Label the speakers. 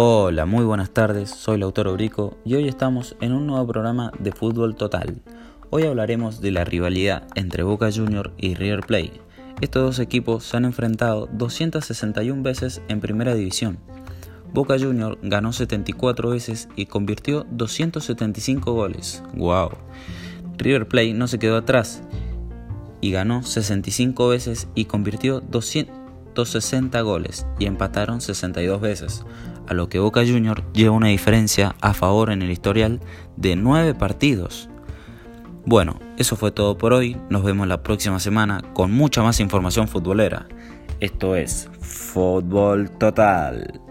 Speaker 1: Hola, muy buenas tardes, soy Lautaro Brico y hoy estamos en un nuevo programa de Fútbol Total. Hoy hablaremos de la rivalidad entre Boca Juniors y River Plate. Estos dos equipos se han enfrentado 261 veces en Primera División. Boca Juniors ganó 74 veces y convirtió 275 goles. ¡Wow! River Plate no se quedó atrás y ganó 65 veces y convirtió 260 goles y empataron 62 veces, a lo que Boca Juniors lleva una diferencia a favor en el historial de 9 partidos. Bueno, eso fue todo por hoy, nos vemos la próxima semana con mucha más información futbolera. Esto es Fútbol Total.